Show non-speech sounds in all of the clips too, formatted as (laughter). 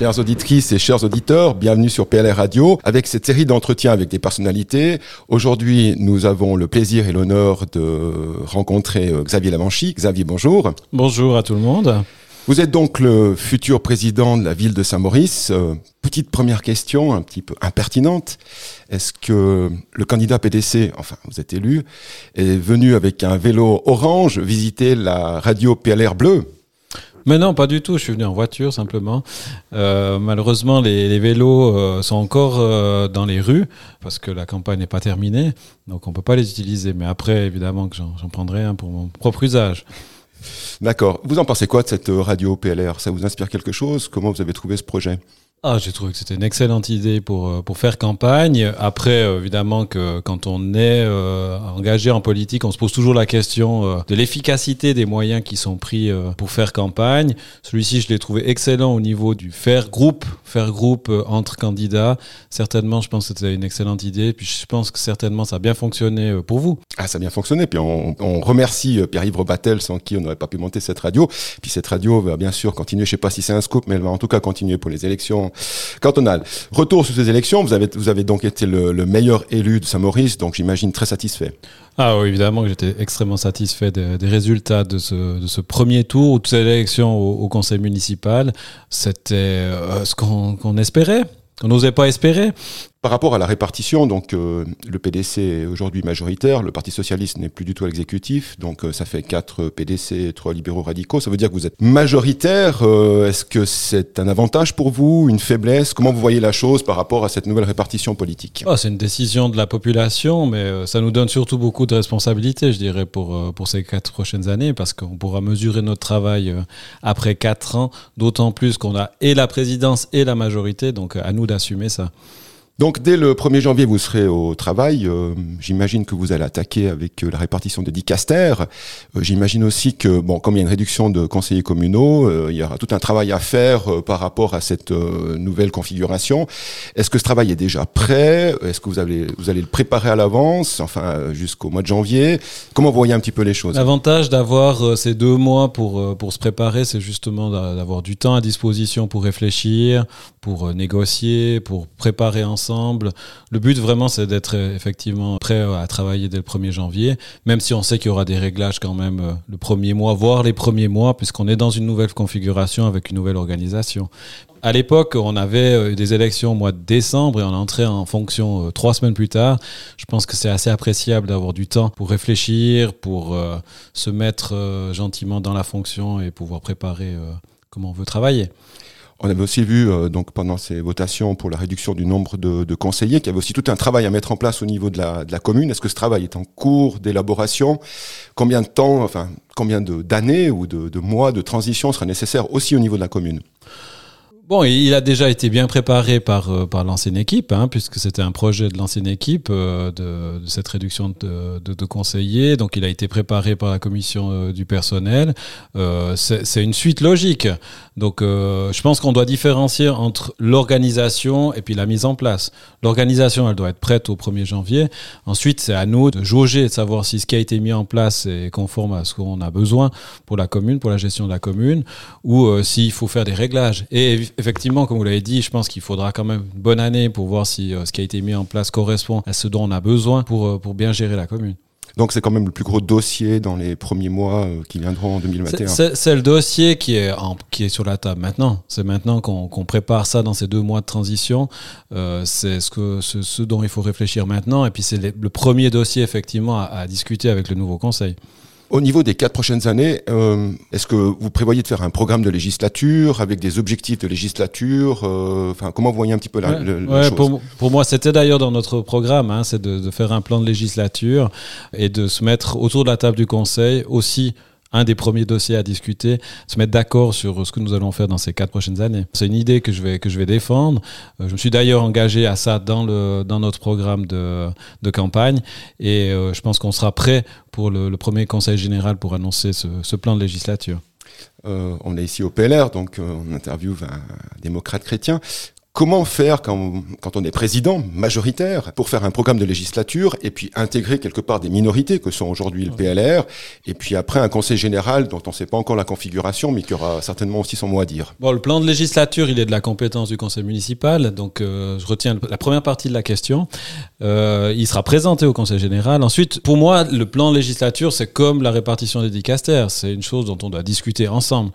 Chères auditrices et chers auditeurs, bienvenue sur PLR Radio avec cette série d'entretiens avec des personnalités. Aujourd'hui, nous avons le plaisir et l'honneur de rencontrer euh, Xavier Lavanchy. Xavier, bonjour. Bonjour à tout le monde. Vous êtes donc le futur président de la ville de Saint-Maurice. Euh, petite première question, un petit peu impertinente. Est-ce que le candidat PDC, enfin vous êtes élu, est venu avec un vélo orange visiter la radio PLR bleue mais non, pas du tout. Je suis venu en voiture simplement. Euh, malheureusement, les, vélos euh, sont encore euh, dans les rues parce que la campagne n'est pas terminée, donc on peut pas les utiliser. Mais après, évidemment, que j'en prendrai un pour mon propre usage. D'accord. Vous en pensez quoi de cette radio PLR Ça vous inspire quelque chose? Comment vous avez trouvé ce projet? Ah, j'ai trouvé que c'était une excellente idée pour, euh, pour faire campagne. Après, euh, évidemment que quand on est euh, engagé en politique, on se pose toujours la question de l'efficacité des moyens qui sont pris pour faire campagne. Celui-ci, je l'ai trouvé excellent au niveau du faire groupe, faire groupe entre candidats. Certainement, je pense que c'était une excellente idée. Puis je pense que certainement, ça a bien fonctionné pour vous. Ah, ça a bien fonctionné. Puis on, on remercie Pierre-Yves Robatel, sans qui on n'aurait pas pu monter cette radio. Puis cette radio va bien sûr continuer. Je sais pas si c'est un scoop, mais elle va en tout cas continuer pour les élections cantonal. Retour sur ces élections, vous avez, vous avez donc été le, meilleur élu de Saint-Maurice, donc j'imagine très satisfait. Ah oui, évidemment que j'étais extrêmement satisfait des, résultats de ce, de ce, premier tour, de cette élection au, conseil municipal. C'était euh, ce qu'on espérait, qu'on n'osait pas espérer. Par rapport à la répartition, donc euh, le PDC est aujourd'hui majoritaire, le Parti socialiste n'est plus du tout à l'exécutif, donc euh, ça fait 4 PDC et 3 libéraux radicaux. Ça veut dire que vous êtes majoritaire. Euh, est-ce que c'est un avantage pour vous, une faiblesse? Comment vous voyez la chose par rapport à cette nouvelle répartition politique? Oh, C'est une décision de la population, mais ça nous donne surtout beaucoup de responsabilités, je dirais, pour, pour ces 4 prochaines années, parce qu'on pourra mesurer notre travail après 4 ans, d'autant plus qu'on a et la présidence et la majorité, donc à nous d'assumer ça. Donc dès le 1er janvier, vous serez au travail. Euh, j'imagine que vous allez attaquer avec euh, la répartition des dicaster. Euh, j'imagine aussi que, bon, comme il y a une réduction de conseillers communaux, il y aura tout un travail à faire par rapport à cette nouvelle configuration. Est-ce que ce travail est déjà prêt? Est-ce que vous allez, vous allez le préparer à l'avance, enfin jusqu'au mois de janvier? Comment vous voyez un petit peu les choses? L'avantage d'avoir ces deux mois pour, pour se préparer, c'est justement d'avoir du temps à disposition pour réfléchir, pour négocier, pour préparer ensemble le but vraiment, c'est d'être euh, effectivement prêt à travailler dès le 1er janvier, même si on sait qu'il y aura des réglages quand même euh, le premier mois, voire les premiers mois, puisqu'on est dans une nouvelle configuration avec une nouvelle organisation. À l'époque, on avait euh, des élections au mois de décembre et on entrait en fonction trois semaines plus tard. Je pense que c'est assez appréciable d'avoir du temps pour réfléchir, pour se mettre gentiment dans la fonction et pouvoir préparer comment on veut travailler. On avait aussi vu euh, donc pendant ces votations pour la réduction du nombre de, conseillers qu'il y avait aussi tout un travail à mettre en place au niveau de la, commune. Est-ce que ce travail est en cours d'élaboration? Combien de temps, enfin combien d'années ou de, de mois de transition sera nécessaire aussi au niveau de la commune? Bon, il a déjà été bien préparé par, euh, par l'ancienne équipe, hein, puisque c'était un projet de l'ancienne équipe euh, de, de, cette réduction de, de, de, conseillers. Donc, il a été préparé par la commission euh, du personnel. c'est une suite logique. Donc, je pense qu'on doit différencier entre l'organisation et puis la mise en place. L'organisation, elle doit être prête au 1er janvier. Ensuite, c'est à nous de jauger, de savoir si ce qui a été mis en place est conforme à ce qu'on a besoin pour la commune, pour la gestion de la commune, ou s'il faut faire des réglages. Et effectivement, comme vous l'avez dit, je pense qu'il faudra quand même une bonne année pour voir si euh, ce qui a été mis en place correspond à ce dont on a besoin pour, euh, pour bien gérer la commune. Donc c'est quand même le plus gros dossier dans les premiers mois euh, qui viendront en 2021. C'est le dossier qui est, qui est sur la table maintenant. C'est maintenant qu'on prépare ça dans ces deux mois de transition. c'est ce, que, ce, dont il faut réfléchir maintenant. Et puis c'est le, premier dossier effectivement à discuter avec le nouveau conseil. Au niveau des quatre prochaines années, euh, est-ce que vous prévoyez de faire un programme de législature avec des objectifs de législature euh, Enfin, comment vous voyez un petit peu la, chose pour, pour, moi, c'était d'ailleurs dans notre programme, hein, c'est de, de, faire un plan de législature et de se mettre autour de la table du Conseil aussi un des premiers dossiers à discuter, se mettre d'accord sur ce que nous allons faire dans ces quatre prochaines années. C'est une idée que je vais, que je vais défendre. Euh, je me suis d'ailleurs engagé à ça dans, le, dans notre programme de, de campagne et euh, je pense qu'on sera prêt pour le, premier conseil général pour annoncer ce, ce plan de législature. Euh, on est ici au PLR, donc on interviewe un démocrate chrétien. Comment faire quand, quand on est président majoritaire pour faire un programme de législature et puis intégrer quelque part des minorités que sont aujourd'hui le PLR et puis après un conseil général dont on ne sait pas encore la configuration mais qui aura certainement aussi son mot à dire. Bon, le plan de législature, il est de la compétence du conseil municipal, donc euh, je retiens la première partie de la question. Euh, il sera présenté au conseil général. Ensuite, pour moi, le plan de législature, c'est comme la répartition des dicastères. C'est une chose dont on doit discuter ensemble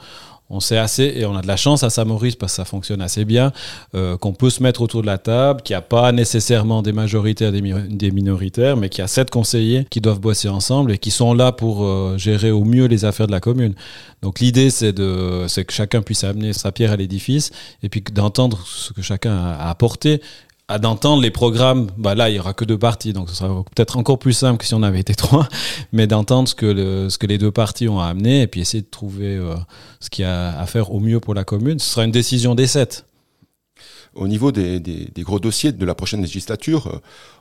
on sait assez et on a de la chance à Saint-Maurice parce que ça fonctionne assez bien, euh, qu'on peut se mettre autour de la table, qu'il n'y a pas nécessairement des majoritaires, des, des, minoritaires, mais qu'il y a sept conseillers qui doivent bosser ensemble et qui sont là pour euh, gérer au mieux les affaires de la commune. Donc l'idée, c'est que chacun puisse amener sa pierre à l'édifice et puis d'entendre ce que chacun a apporté à d'entendre les programmes, bah là il y aura que deux parties, donc ce sera peut-être encore plus simple que si on avait été (laughs) trois, mais d'entendre ce que le, ce que les deux parties ont à amener et puis essayer de trouver euh, ce qu'il y a à faire au mieux pour la commune. Ce sera une décision des sept au niveau des, des, des, gros dossiers de la prochaine législature, euh,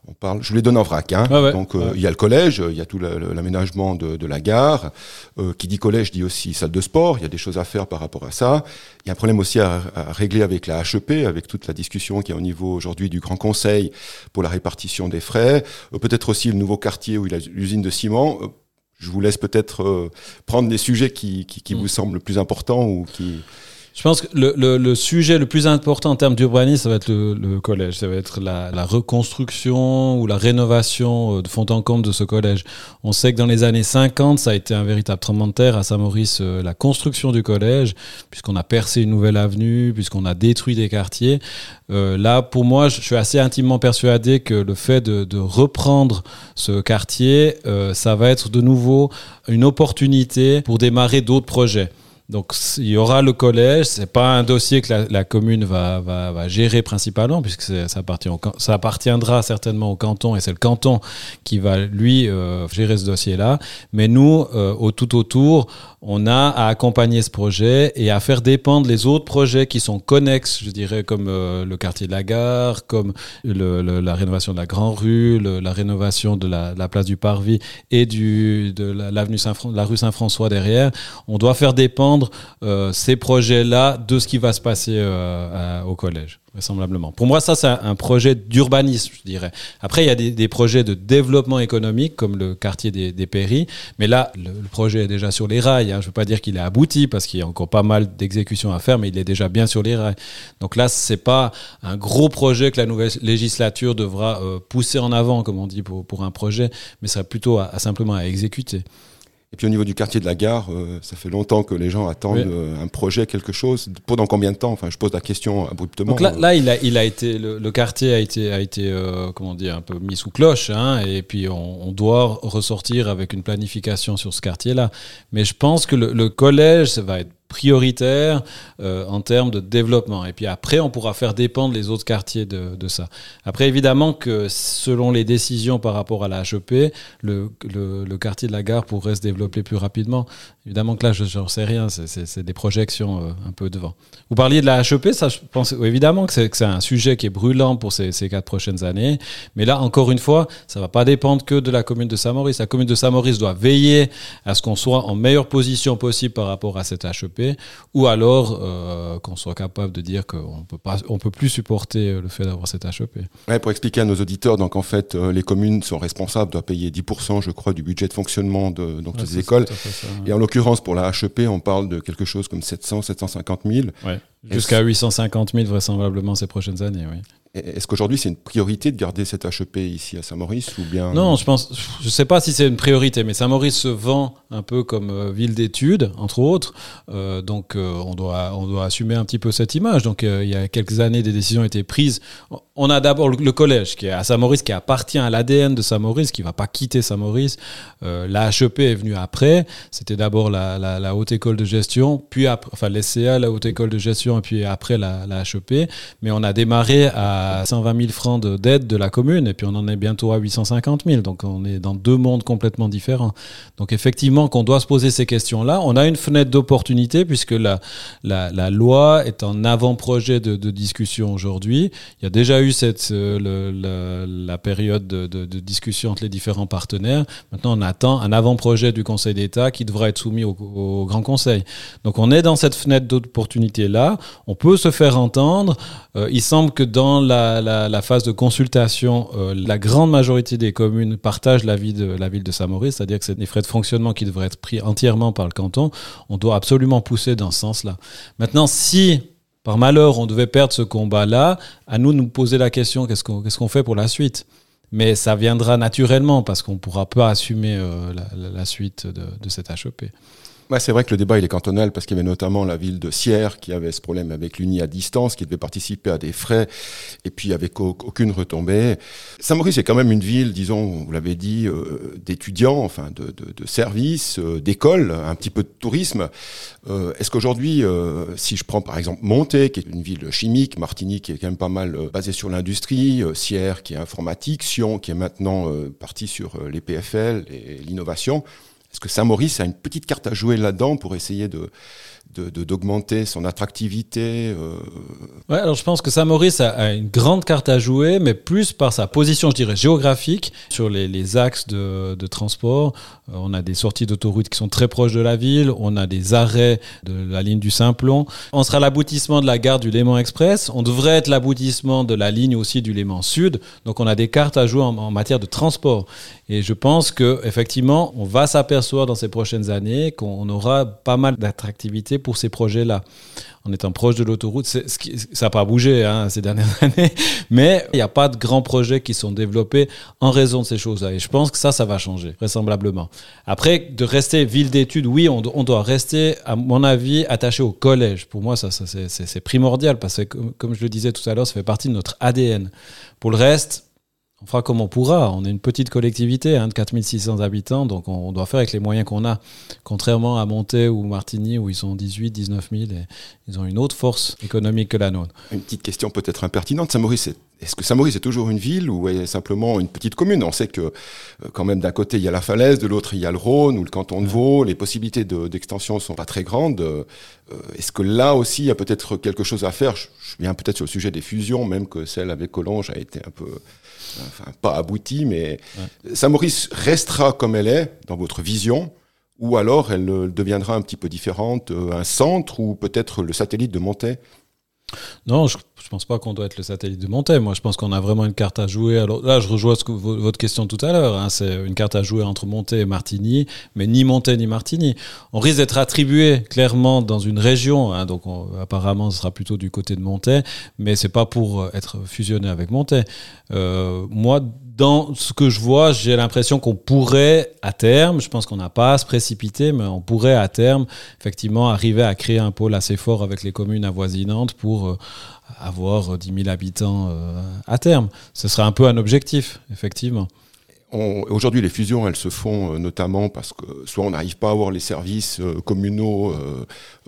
on parle, je les donne en vrac. Hein. Donc euh, il y a le collège, il y a tout l'aménagement de, de, la gare. Euh, qui dit collège dit aussi salle de sport. Il y a des choses à faire par rapport à ça. Il y a un problème aussi à, à régler avec la HEP, avec toute la discussion qui est au niveau aujourd'hui du Grand Conseil pour la répartition des frais. Peut-être aussi le nouveau quartier où il y a l'usine de ciment. je vous laisse peut-être prendre des sujets qui, qui, qui mm. vous semblent plus importants ou qui je pense que le, le, le, sujet le plus important en termes d'urbanisme, ça va être le, le, collège. Ça va être la, la, reconstruction ou la rénovation euh, de fond en comble de ce collège. On sait que dans les années 50, ça a été un véritable tremblement de terre à Saint-Maurice, euh, la construction du collège, puisqu'on a percé une nouvelle avenue, puisqu'on a détruit des quartiers. Euh, là, pour moi, je suis assez intimement persuadé que le fait de, de reprendre ce quartier, euh, ça va être de nouveau une opportunité pour démarrer d'autres projets. Donc il y aura le collège, c'est pas un dossier que la, la commune va, va, va, gérer principalement puisque ça, appartient ça appartiendra certainement au canton et c'est le canton qui va lui euh, gérer ce dossier-là. Mais nous, euh, au tout autour, on a à accompagner ce projet et à faire dépendre les autres projets qui sont connexes, je dirais, comme euh, le quartier de la gare, comme la rénovation de la Grand Rue, la rénovation de la, la, place du Parvis et du, de l'avenue Saint la rue Saint-François derrière. On doit faire dépendre euh, ces projets-là de ce qui va se passer euh, au collège vraisemblablement. Pour moi, ça, c'est un projet d'urbanisme, je dirais. Après, il y a des, projets de développement économique, comme le quartier des, des Péris. Mais là, le, projet est déjà sur les rails. Hein. Je ne veux pas dire qu'il est abouti, parce qu'il y a encore pas mal d'exécutions à faire, mais il est déjà bien sur les rails. Donc là, c'est pas un gros projet que la nouvelle législature devra euh, pousser en avant, comme on dit, pour, un projet, mais ça plutôt à simplement à exécuter. Et puis au niveau du quartier de la gare, euh, ça fait longtemps que les gens attendent euh, un projet, quelque chose. Pendant combien de temps? Enfin, je pose la question abruptement. Donc là, là il, a, il a été, le, le, quartier a été, a été euh, comment dire, un peu mis sous cloche. Hein, et puis on, on, doit ressortir avec une planification sur ce quartier-là. Mais je pense que le, le collège, ça va être prioritaire euh, en termes de développement. Et puis après, on pourra faire dépendre les autres quartiers de, ça. Après, évidemment que selon les décisions par rapport à la HEP, le, le, quartier de la gare pourrait se développer plus rapidement. Évidemment que là, je n'en sais rien, c'est des projections euh, un peu devant. Vous parliez de la HEP, ça, je pense évidemment que c'est un sujet qui est brûlant pour ces, ces, quatre prochaines années. Mais là, encore une fois, ça va pas dépendre que de la commune de Saint-Maurice. La commune de Saint-Maurice doit veiller à ce qu'on soit en meilleure position possible par rapport à cette HEP ou alors euh, qu'on soit capable de dire qu'on on peut plus supporter euh, le fait d'avoir cette HEP. Ouais, pour expliquer à nos auditeurs, donc en fait, les communes sont responsables, doivent payer 10%, je crois, du budget de fonctionnement de donc ouais, des écoles. Ça, Et en l'occurrence, pour la HEP, on parle de quelque chose comme 700, 750 000. Ouais. Jusqu'à 850 000 vraisemblablement ces prochaines années, oui. Est-ce qu'aujourd'hui c'est une priorité de garder cette HEP ici à Saint-Maurice ou bien Non, je pense, je sais pas si c'est une priorité, mais Saint-Maurice se vend un peu comme euh, ville d'études, entre autres. Euh, donc euh, on doit on doit assumer un petit peu cette image. Donc il y a quelques années, des décisions ont été prises. On a d'abord le, collège qui est à Saint-Maurice, qui appartient à l'ADN de Saint-Maurice, qui va pas quitter Saint-Maurice. Euh, la HEP est venue après. C'était d'abord la, la, la, haute école de gestion, puis après, enfin l'SCA, la haute école de gestion, et puis après la, la HEP. Mais on a démarré à 120 000 francs d'aide de, la commune et puis on en est bientôt à 850 000. Donc on est dans deux mondes complètement différents. Donc effectivement, qu'on doit se poser ces questions-là, on a une fenêtre d'opportunité puisque la, la, la, loi est en avant-projet de, de, discussion aujourd'hui. Il y a déjà eu cette, euh, la, période de, discussion entre les différents partenaires. Maintenant, on attend un avant-projet du Conseil d'État qui devra être soumis au, Grand Conseil. Donc, on est dans cette fenêtre d'opportunité-là. On peut se faire entendre. Euh, il semble que dans la, phase de consultation, euh, la grande majorité des communes partagent l'avis de la ville de Saint-Maurice, c'est-à-dire que c'est des frais de fonctionnement qui devraient être pris entièrement par le canton. On doit absolument pousser dans ce sens-là. Maintenant, si par malheur, on devait perdre ce combat-là, à nous de nous poser la question, qu'est-ce qu'on fait pour la suite? Mais ça viendra naturellement parce qu'on ne pourra pas assumer euh, la, suite de, de cette HEP c'est vrai que le débat il est cantonal parce qu'il y avait notamment la ville de Sierre qui avait ce problème avec l'Uni à distance, qui devait participer à des frais et puis avec aucune retombée. Saint-Maurice est quand même une ville, disons, vous l'avez dit, euh, d'étudiants, enfin de, de, de services, euh, d'écoles, un petit peu de tourisme. Euh, est-ce qu'aujourd'hui, si je prends par exemple Monté, qui est une ville chimique, Martigny qui est quand même pas mal basée sur l'industrie, Sierre qui est informatique, Sion qui est maintenant parti sur les PFL et l'innovation, est-ce que Saint-Maurice a une petite carte à jouer là-dedans pour essayer de, d'augmenter son attractivité. Euh. Alors je pense que Saint-Maurice a, une grande carte à jouer, mais plus par sa position, je dirais, géographique sur les, axes de, de, transport. Euh, on a des sorties d'autoroute qui sont très proches de la ville, on a des arrêts de la ligne du Simplon. On sera l'aboutissement de la gare du Léman Express, on devrait être l'aboutissement de la ligne aussi du Léman Sud. Donc on a des cartes à jouer en, en matière de transport. Et je pense que effectivement, on va s'apercevoir dans ces prochaines années qu'on aura pas mal d'attractivité pour ces projets-là. En étant proche de l'autoroute, ça n'a pas bougé hein, ces dernières (laughs) années, mais il n'y a pas de grands projets qui sont développés en raison de ces choses-là. Et je pense que ça, ça va changer, vraisemblablement. Après, de rester ville d'études, oui, on, doit rester, à mon avis, attaché au collège. Pour moi, ça, c'est primordial, parce que, comme je le disais tout à l'heure, ça fait partie de notre ADN. Pour le reste, on fera comme on pourra. On est une petite collectivité hein, de 4600 habitants, donc on, doit faire avec les moyens qu'on a. Contrairement à Monté ou Martigny, où ils sont 18, 19 000, et ils ont une autre force économique que la nôtre. Une petite question peut-être impertinente. Saint-Maurice, est-ce que Saint-Maurice est toujours une ville ou est simplement une petite commune? On sait que euh, quand même d'un côté il y a la falaise, de l'autre il y a le Rhône ou le canton de Vaud. Les possibilités d'extension ne sont pas très grandes. Euh, est-ce que là aussi il y a peut-être quelque chose à faire? Je, viens peut-être sur le sujet des fusions, même que celle avec Collonges a été un peu enfin pas aboutie, mais Saint-Maurice restera comme elle est dans votre vision, ou alors elle euh, deviendra un petit peu différente, un centre ou peut-être le satellite de Montaix? Non, je ne pense pas qu'on doit être le satellite de Montaix. Moi, je pense qu'on a vraiment une carte à jouer. Alors là, je rejoins ce votre question tout à l'heure. Hein. C'est une carte à jouer entre Montaix et Martigny, mais ni Montaix ni Martigny. On risque d'être attribué clairement dans une région. Hein. donc, apparemment, ce sera plutôt du côté de Montaix, mais c'est pas pour être fusionné avec Montaix. Euh, moi, dans ce que je vois, j'ai l'impression qu'on pourrait, à terme, je pense qu'on n'a pas à se précipiter, mais on pourrait, à terme, effectivement, arriver à créer un pôle assez fort avec les communes avoisinantes pour euh, avoir 10 000 habitants euh, à terme. Ce serait un peu un objectif, effectivement. Aujourd'hui, les fusions, elles se font euh, notamment parce que soit on n'arrive pas à avoir les services communaux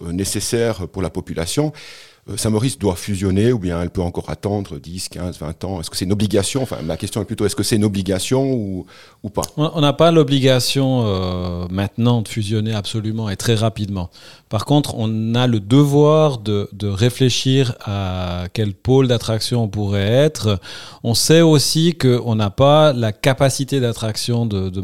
nécessaires pour la population, euh, Saint-Maurice doit fusionner ou bien elle peut encore attendre 10, 15, 20 ans Est-ce que c'est une obligation? Enfin, ma question est plutôt est-ce que c'est une obligation ou, ou pas? On n'a pas l'obligation euh, maintenant de fusionner absolument et très rapidement. Par contre, on a le devoir de, de réfléchir à quel pôle d'attraction on pourrait être. On sait aussi qu'on n'a pas la capacité d'attraction de, de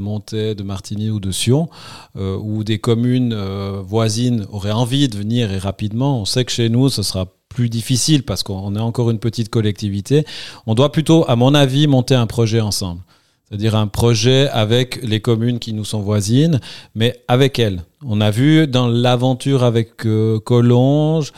de Martigny ou de Sion, euh, où des communes euh, voisines auraient envie de venir et rapidement. On sait que chez nous, ce sera plus difficile parce qu'on est encore une petite collectivité. On doit plutôt, à mon avis, monter un projet ensemble. C'est-à-dire un projet avec les communes qui nous sont voisines, mais avec elles. On a vu dans l'aventure avec euh, Collonges,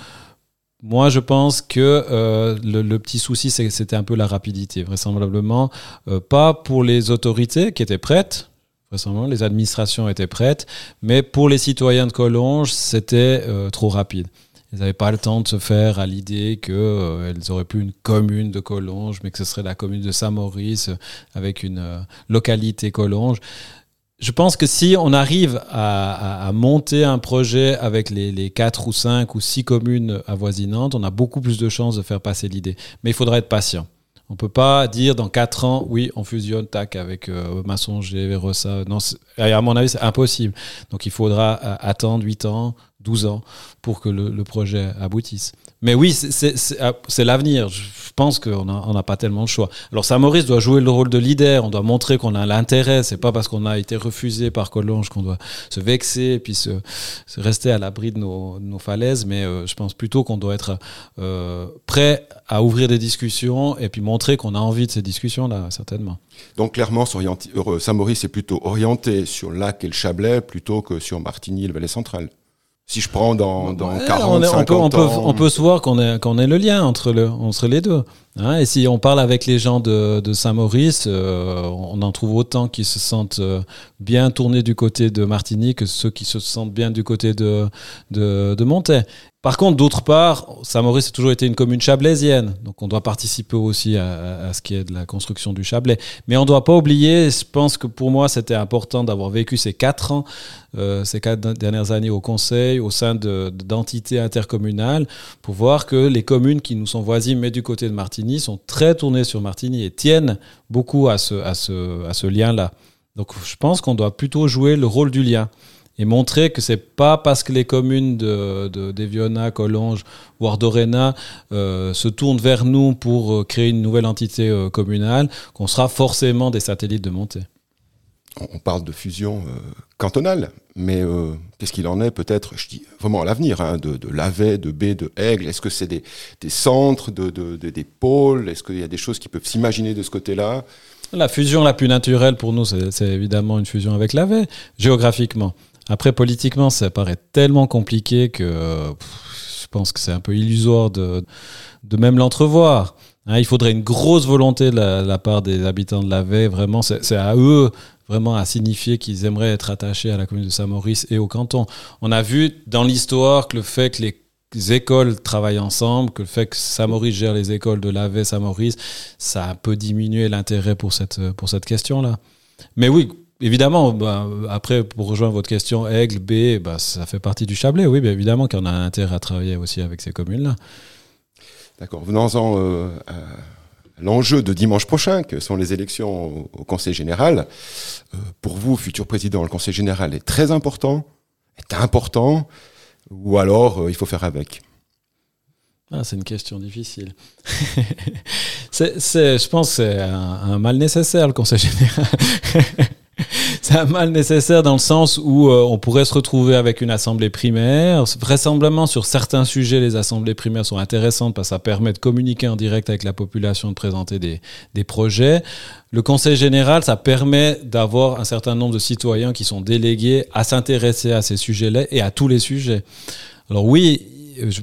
moi, je pense que euh, le, petit souci, c'était un peu la rapidité, vraisemblablement. Euh, pas pour les autorités qui étaient prêtes, vraisemblablement, les administrations étaient prêtes, mais pour les citoyens de Collonges, c'était trop rapide. Ils n'avaient pas le temps de se faire à l'idée qu'elles euh, auraient pu une commune de Collonges, mais que ce serait la commune de Saint-Maurice euh, avec une euh, localité Collonges. Je pense que si on arrive à, monter un projet avec les, les 4 ou 5 ou 6 communes avoisinantes, on a beaucoup plus de chances de faire passer l'idée. Mais il faudra être patient. On peut pas dire dans 4 ans, oui, on fusionne, tac, avec euh, Massonger, Verosa. Non, à mon avis, c'est impossible. Donc il faudra attendre 8 ans, 12 ans pour que le, projet aboutisse. Mais oui, c'est l'avenir. Je pense qu'on n'a pas tellement le choix. Alors Saint-Maurice doit jouer le rôle de leader. On doit montrer qu'on a l'intérêt. C'est pas parce qu'on a été refusé par Collonges qu'on doit se vexer et puis se, se rester à l'abri de nos, nos, falaises. Mais euh, je pense plutôt qu'on doit être euh, prêt à ouvrir des discussions et puis montrer qu'on a envie de ces discussions-là, certainement. Donc clairement, Saint-Maurice est plutôt orienté sur Lac et le Chablais plutôt que sur Martigny et le Valais central. Si je prends dans, dans 40, on, 50 on, peut, ans... on peut se voir qu'on est, qu'on est le lien entre, le, entre les deux. Hein, et si on parle avec les gens de, Saint-Maurice, euh, on en trouve autant qui se sentent euh, bien tournés du côté de Martigny que ceux qui se sentent bien du côté de, de, de Montaix. Par contre, d'autre part, Saint-Maurice a toujours été une commune chablaisienne, donc on doit participer aussi à, ce qui est de la construction du Chablais. Mais on ne doit pas oublier, je pense que pour moi c'était important d'avoir vécu ces quatre ans, euh, ces quatre dernières années au Conseil, au sein d'entités intercommunales, pour voir que les communes qui nous sont voisines, mais du côté de Sont très tournées sur Martigny et tiennent beaucoup à ce, lien-là. Donc je pense qu'on doit plutôt jouer le rôle du lien et montrer que c'est pas parce que les communes de, de d'Eviona, Collonges Ardorena euh, se tournent vers nous pour euh, créer une nouvelle entité euh, communale qu'on sera forcément des satellites de montée. On parle de fusion euh, cantonale, mais euh, qu'est-ce qu'il en est peut-être, je dis vraiment à l'avenir, hein, de, de Lavey, de B, de Aigle? Est-ce que c'est des, des, centres, de, de, des pôles? Est-ce qu'il y a des choses qui peuvent s'imaginer de ce côté-là? La fusion la plus naturelle pour nous, c'est, évidemment une fusion avec Lavey, géographiquement. Après, politiquement, ça paraît tellement compliqué que je pense que c'est un peu illusoire de, de même l'entrevoir. Hein, il faudrait une grosse volonté de la, part des habitants de la. Vraiment, c'est à eux vraiment à signifier qu'ils aimeraient être attachés à la commune de Saint-Maurice et au canton. On a vu dans l'histoire que le fait que les écoles travaillent ensemble, que le fait que Saint-Maurice gère les écoles de Lavey, Saint-Maurice, ça a un peu diminué l'intérêt pour cette, pour cette question-là. Mais oui, évidemment, bah, après, pour rejoindre votre question, Aigle, B, bah, ça fait partie du Chablais, oui, bien évidemment qu'on a intérêt à travailler aussi avec ces communes-là. D'accord. Venons-en euh, l'enjeu de dimanche prochain, que sont les élections au Conseil général. Euh, pour vous, futur président, le Conseil général est très important, est important, ou alors euh, il faut faire avec? Ah, c'est une question difficile. (laughs) c'est, je pense que c'est un, un, mal nécessaire, le Conseil général. (laughs) (laughs) c'est un mal nécessaire dans le sens où euh, on pourrait se retrouver avec une assemblée primaire. Vraisemblablement, sur certains sujets, les assemblées primaires sont intéressantes parce que ça permet de communiquer en direct avec la population, de présenter des, des projets. Le Conseil général, ça permet d'avoir un certain nombre de citoyens qui sont délégués à s'intéresser à ces sujets-là et à tous les sujets. Alors oui,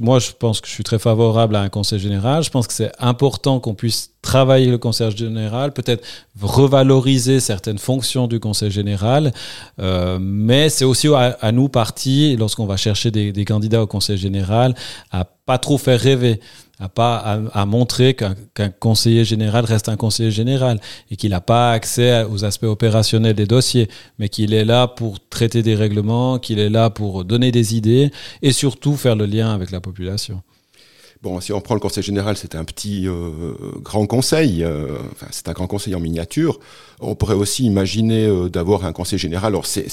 moi, je pense que je suis très favorable à un conseil général. Je pense que c'est important qu'on puisse travailler le conseil général, peut-être revaloriser certaines fonctions du conseil général, euh, mais c'est aussi à, nous, partis, lorsqu'on va chercher des, des, candidats au conseil général, à pas trop faire rêver à pas à, montrer qu'un qu conseiller général reste un conseiller général et qu'il n'a pas accès aux aspects opérationnels des dossiers, mais qu'il est là pour traiter des règlements, qu'il est là pour donner des idées et surtout faire le lien avec la population. Bon, si on prend le conseil général, c'est un petit euh, grand conseil, euh, c'est un grand conseil en miniature. On pourrait aussi imaginer euh, d'avoir un conseil général. Alors c'est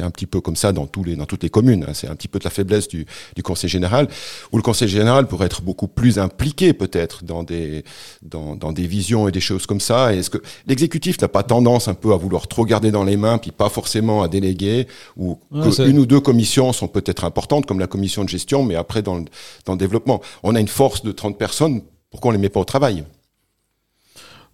un petit peu comme ça dans tous les dans toutes les communes. Hein. C'est un petit peu de la faiblesse du, du conseil général, où le conseil général pourrait être beaucoup plus impliqué peut-être dans des dans, dans des visions et des choses comme ça. Est-ce que l'exécutif n'a pas tendance un peu à vouloir trop garder dans les mains, puis pas forcément à déléguer, ou ouais, que une ou deux commissions sont peut-être importantes, comme la commission de gestion, mais après dans le, dans le développement on a une force de 30 personnes, pourquoi on ne les met pas au travail?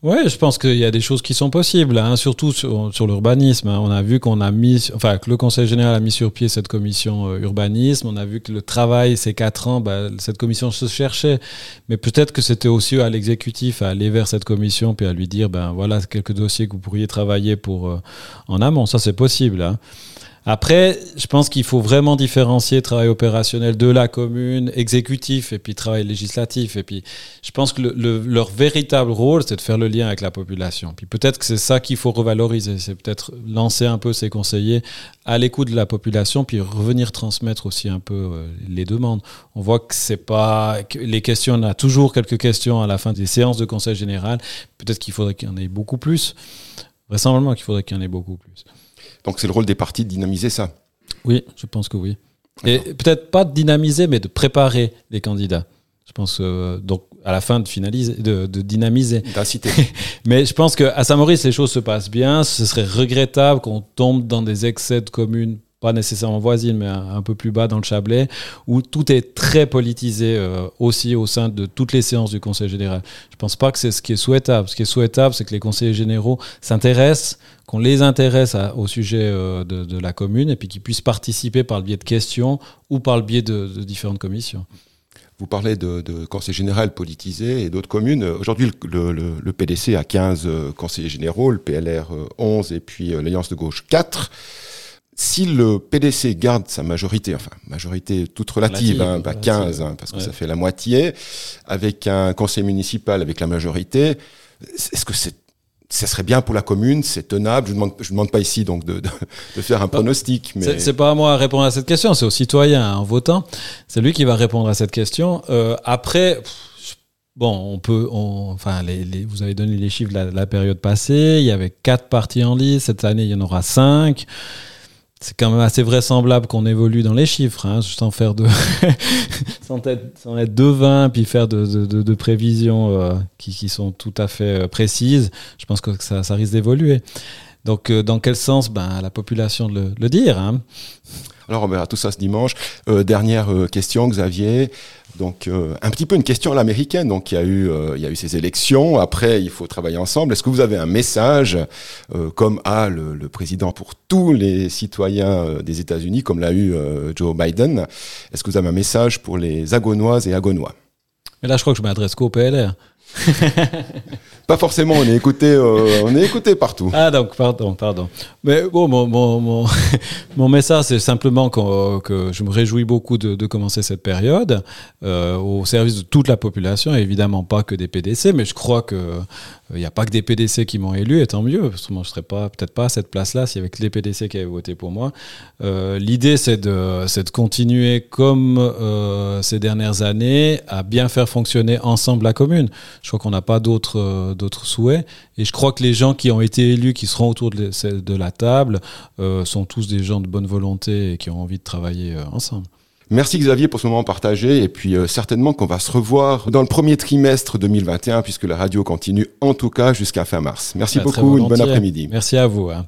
Oui, je pense qu'il y a des choses qui sont possibles, hein, surtout sur, sur l'urbanisme. Hein. On a vu qu'on a mis, enfin, que le Conseil général a mis sur pied cette commission euh, urbanisme. On a vu que le travail, ces quatre ans, bah, cette commission se cherchait. Mais peut-être que c'était aussi à l'exécutif à aller vers cette commission puis à lui dire, ben voilà, quelques dossiers que vous pourriez travailler pour euh, en amont. Ça, c'est possible. Hein. Après, je pense qu'il faut vraiment différencier travail opérationnel de la commune, exécutif et puis travail législatif. Et puis, je pense que le, le, leur véritable rôle, c'est de faire le lien avec la population. Puis peut-être que c'est ça qu'il faut revaloriser. C'est peut-être lancer un peu ces conseillers à l'écoute de la population, puis revenir transmettre aussi un peu euh, les demandes. On voit que c'est pas les questions. On a toujours quelques questions à la fin des séances de conseil général. Peut-être qu'il faudrait qu'il y en ait beaucoup plus. Vraisemblablement qu'il faudrait qu'il y en ait beaucoup plus. Donc c'est le rôle des partis de dynamiser ça. Oui, je pense que oui. Et peut-être pas de dynamiser, mais de préparer les candidats. Je pense euh, donc à la fin de finaliser, de, de dynamiser. D'inciter. (laughs) mais je pense qu'à Saint-Maurice, les choses se passent bien. Ce serait regrettable qu'on tombe dans des excès de communes pas nécessairement voisines, mais un, peu plus bas dans le Chablais, où tout est très politisé euh, aussi au sein de toutes les séances du Conseil général. Je pense pas que c'est ce qui est souhaitable. Ce qui est souhaitable, c'est que les conseillers généraux s'intéressent, qu'on les intéresse au sujet euh, de, la commune, et puis qu'ils puissent participer par le biais de questions ou par le biais de, différentes commissions. Vous parlez de, de, conseil général politisé et d'autres communes. Aujourd'hui, le, le, le, PDC a 15 euh, conseillers généraux, le PLR 11 et puis l'Alliance de gauche 4 si le PDC garde sa majorité, enfin majorité toute relative, hein, 15, hein, parce que ça fait la moitié, avec un conseil municipal avec la majorité, est-ce que c'est ça serait bien pour la commune, c'est tenable? Je ne demande, je demande pas ici donc de, de, de faire un pronostic. Mais c'est pas à moi à répondre à cette question, c'est au citoyen hein, en votant. C'est lui qui va répondre à cette question. Euh, après. Bon, on peut, on, enfin, les, les, vous avez donné les chiffres de la, la, période passée. Il y avait quatre partis en lice. Cette année, il y en aura cinq c'est quand même assez vraisemblable qu'on évolue dans les chiffres, hein, sans faire de, (laughs) sans, être, sans être devin, puis faire de, de, prévisions euh, qui, qui, sont tout à fait euh, précises. Je pense que ça, ça risque d'évoluer. Donc, euh, dans quel sens? Ben, La population le, le dire. Hein. Alors, on verra tout ça ce dimanche. Dernière question, Xavier. Donc, euh, un petit peu une question à l'américaine. Donc, il y a eu, il y a eu ces élections. Après, il faut travailler ensemble. Est-ce que vous avez un message, comme a le, le, président pour tous les citoyens des États-Unis, comme l'a eu Joe Biden? Est-ce que vous avez un message pour les Agonoises et Agonois? Mais là, je crois que je m'adresse qu'au PLR. (laughs) Pas forcément, on est écouté, euh, on est écouté partout. Ah donc pardon, pardon. Mais bon, mon, mon, mon, (laughs) message c'est simplement que, que, je me réjouis beaucoup de, commencer cette période euh, au service de toute la population, évidemment pas que des PDC, mais je crois que il n'y a pas que des PDC qui m'ont élu, et tant mieux, parce que moi je serais peut-être pas à cette place-là s'il y avait que les PDC qui avaient voté pour moi. Euh, L'idée c'est de, de continuer comme euh, ces dernières années à bien faire fonctionner ensemble la commune. Je crois qu'on n'a pas d'autres euh, d'autres souhaits, et je crois que les gens qui ont été élus, qui seront autour de, de la table, euh, sont tous des gens de bonne volonté et qui ont envie de travailler euh, ensemble. Merci Xavier pour ce moment partagé et puis euh, certainement qu'on va se revoir dans le premier trimestre 2021 puisque la radio continue en tout cas jusqu'à fin mars. Merci beaucoup, une bonne après-midi. Merci à vous. Hein.